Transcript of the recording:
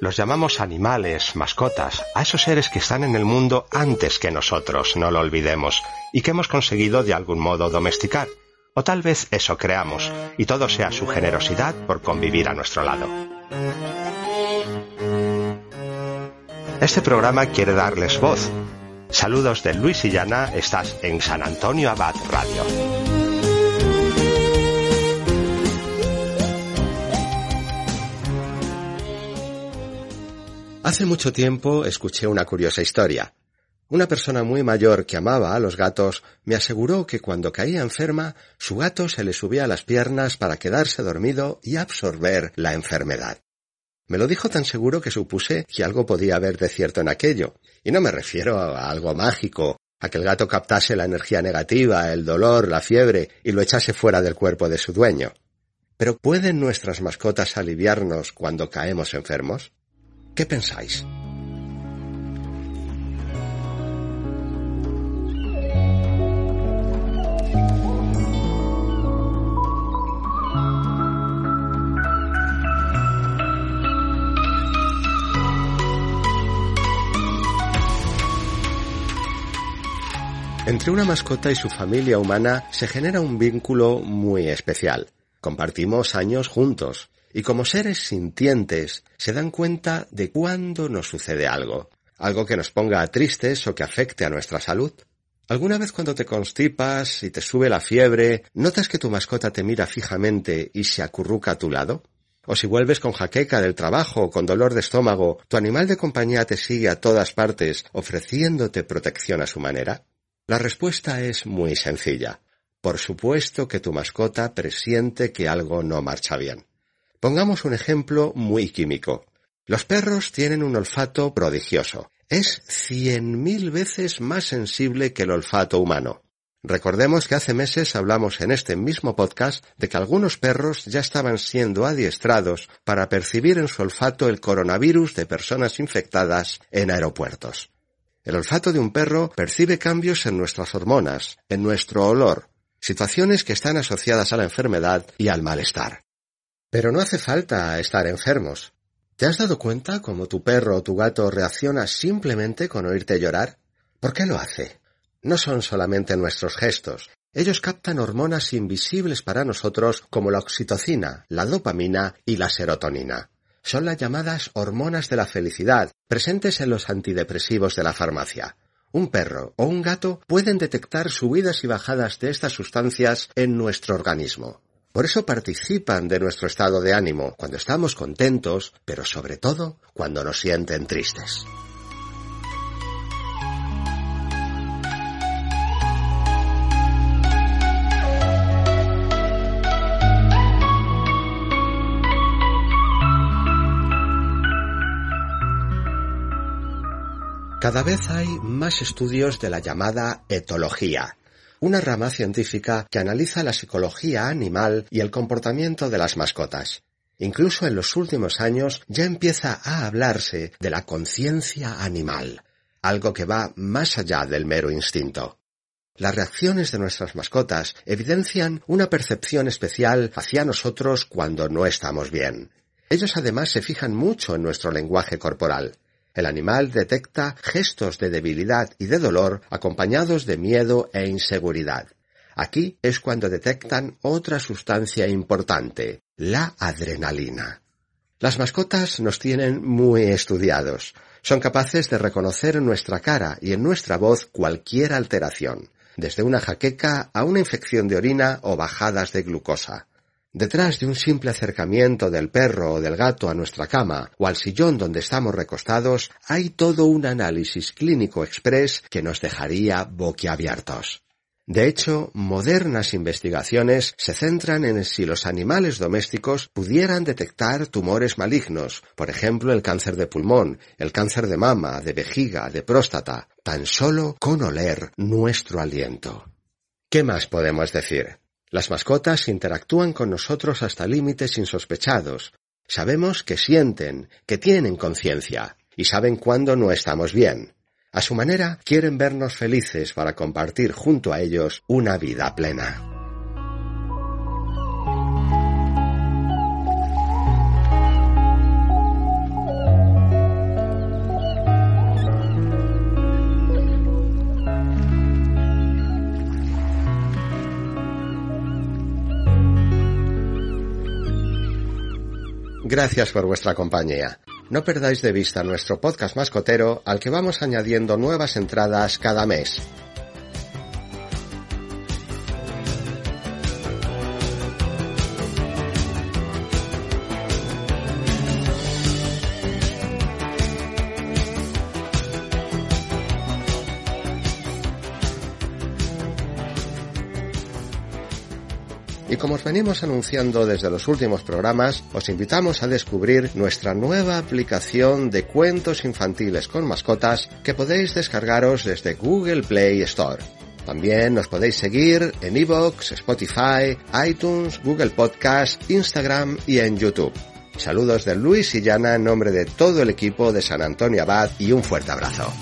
Los llamamos animales, mascotas, a esos seres que están en el mundo antes que nosotros, no lo olvidemos, y que hemos conseguido de algún modo domesticar. O tal vez eso creamos, y todo sea su generosidad por convivir a nuestro lado. Este programa quiere darles voz. Saludos de Luis y Llana, estás en San Antonio Abad Radio. Hace mucho tiempo escuché una curiosa historia. Una persona muy mayor que amaba a los gatos me aseguró que cuando caía enferma, su gato se le subía a las piernas para quedarse dormido y absorber la enfermedad. Me lo dijo tan seguro que supuse que algo podía haber de cierto en aquello. Y no me refiero a algo mágico, a que el gato captase la energía negativa, el dolor, la fiebre y lo echase fuera del cuerpo de su dueño. Pero ¿pueden nuestras mascotas aliviarnos cuando caemos enfermos? ¿Qué pensáis? Entre una mascota y su familia humana se genera un vínculo muy especial. Compartimos años juntos, y como seres sintientes se dan cuenta de cuándo nos sucede algo, algo que nos ponga tristes o que afecte a nuestra salud. ¿Alguna vez cuando te constipas y te sube la fiebre, notas que tu mascota te mira fijamente y se acurruca a tu lado? ¿O si vuelves con jaqueca del trabajo o con dolor de estómago, tu animal de compañía te sigue a todas partes ofreciéndote protección a su manera? La respuesta es muy sencilla. Por supuesto que tu mascota presiente que algo no marcha bien. Pongamos un ejemplo muy químico. Los perros tienen un olfato prodigioso. Es cien mil veces más sensible que el olfato humano. Recordemos que hace meses hablamos en este mismo podcast de que algunos perros ya estaban siendo adiestrados para percibir en su olfato el coronavirus de personas infectadas en aeropuertos. El olfato de un perro percibe cambios en nuestras hormonas, en nuestro olor, situaciones que están asociadas a la enfermedad y al malestar. Pero no hace falta estar enfermos. ¿Te has dado cuenta cómo tu perro o tu gato reacciona simplemente con oírte llorar? ¿Por qué lo hace? No son solamente nuestros gestos. Ellos captan hormonas invisibles para nosotros como la oxitocina, la dopamina y la serotonina. Son las llamadas hormonas de la felicidad, presentes en los antidepresivos de la farmacia. Un perro o un gato pueden detectar subidas y bajadas de estas sustancias en nuestro organismo. Por eso participan de nuestro estado de ánimo cuando estamos contentos, pero sobre todo cuando nos sienten tristes. Cada vez hay más estudios de la llamada etología, una rama científica que analiza la psicología animal y el comportamiento de las mascotas. Incluso en los últimos años ya empieza a hablarse de la conciencia animal, algo que va más allá del mero instinto. Las reacciones de nuestras mascotas evidencian una percepción especial hacia nosotros cuando no estamos bien. Ellos además se fijan mucho en nuestro lenguaje corporal. El animal detecta gestos de debilidad y de dolor acompañados de miedo e inseguridad. Aquí es cuando detectan otra sustancia importante, la adrenalina. Las mascotas nos tienen muy estudiados. Son capaces de reconocer en nuestra cara y en nuestra voz cualquier alteración, desde una jaqueca a una infección de orina o bajadas de glucosa. Detrás de un simple acercamiento del perro o del gato a nuestra cama o al sillón donde estamos recostados hay todo un análisis clínico express que nos dejaría boquiabiertos. De hecho, modernas investigaciones se centran en si los animales domésticos pudieran detectar tumores malignos, por ejemplo el cáncer de pulmón, el cáncer de mama, de vejiga, de próstata, tan solo con oler nuestro aliento. ¿Qué más podemos decir? Las mascotas interactúan con nosotros hasta límites insospechados. Sabemos que sienten, que tienen conciencia, y saben cuándo no estamos bien. A su manera, quieren vernos felices para compartir junto a ellos una vida plena. Gracias por vuestra compañía. No perdáis de vista nuestro podcast mascotero al que vamos añadiendo nuevas entradas cada mes. Como os venimos anunciando desde los últimos programas, os invitamos a descubrir nuestra nueva aplicación de cuentos infantiles con mascotas que podéis descargaros desde Google Play Store. También nos podéis seguir en iVoox, Spotify, iTunes, Google Podcast, Instagram y en YouTube. Saludos de Luis y Llana en nombre de todo el equipo de San Antonio Abad y un fuerte abrazo.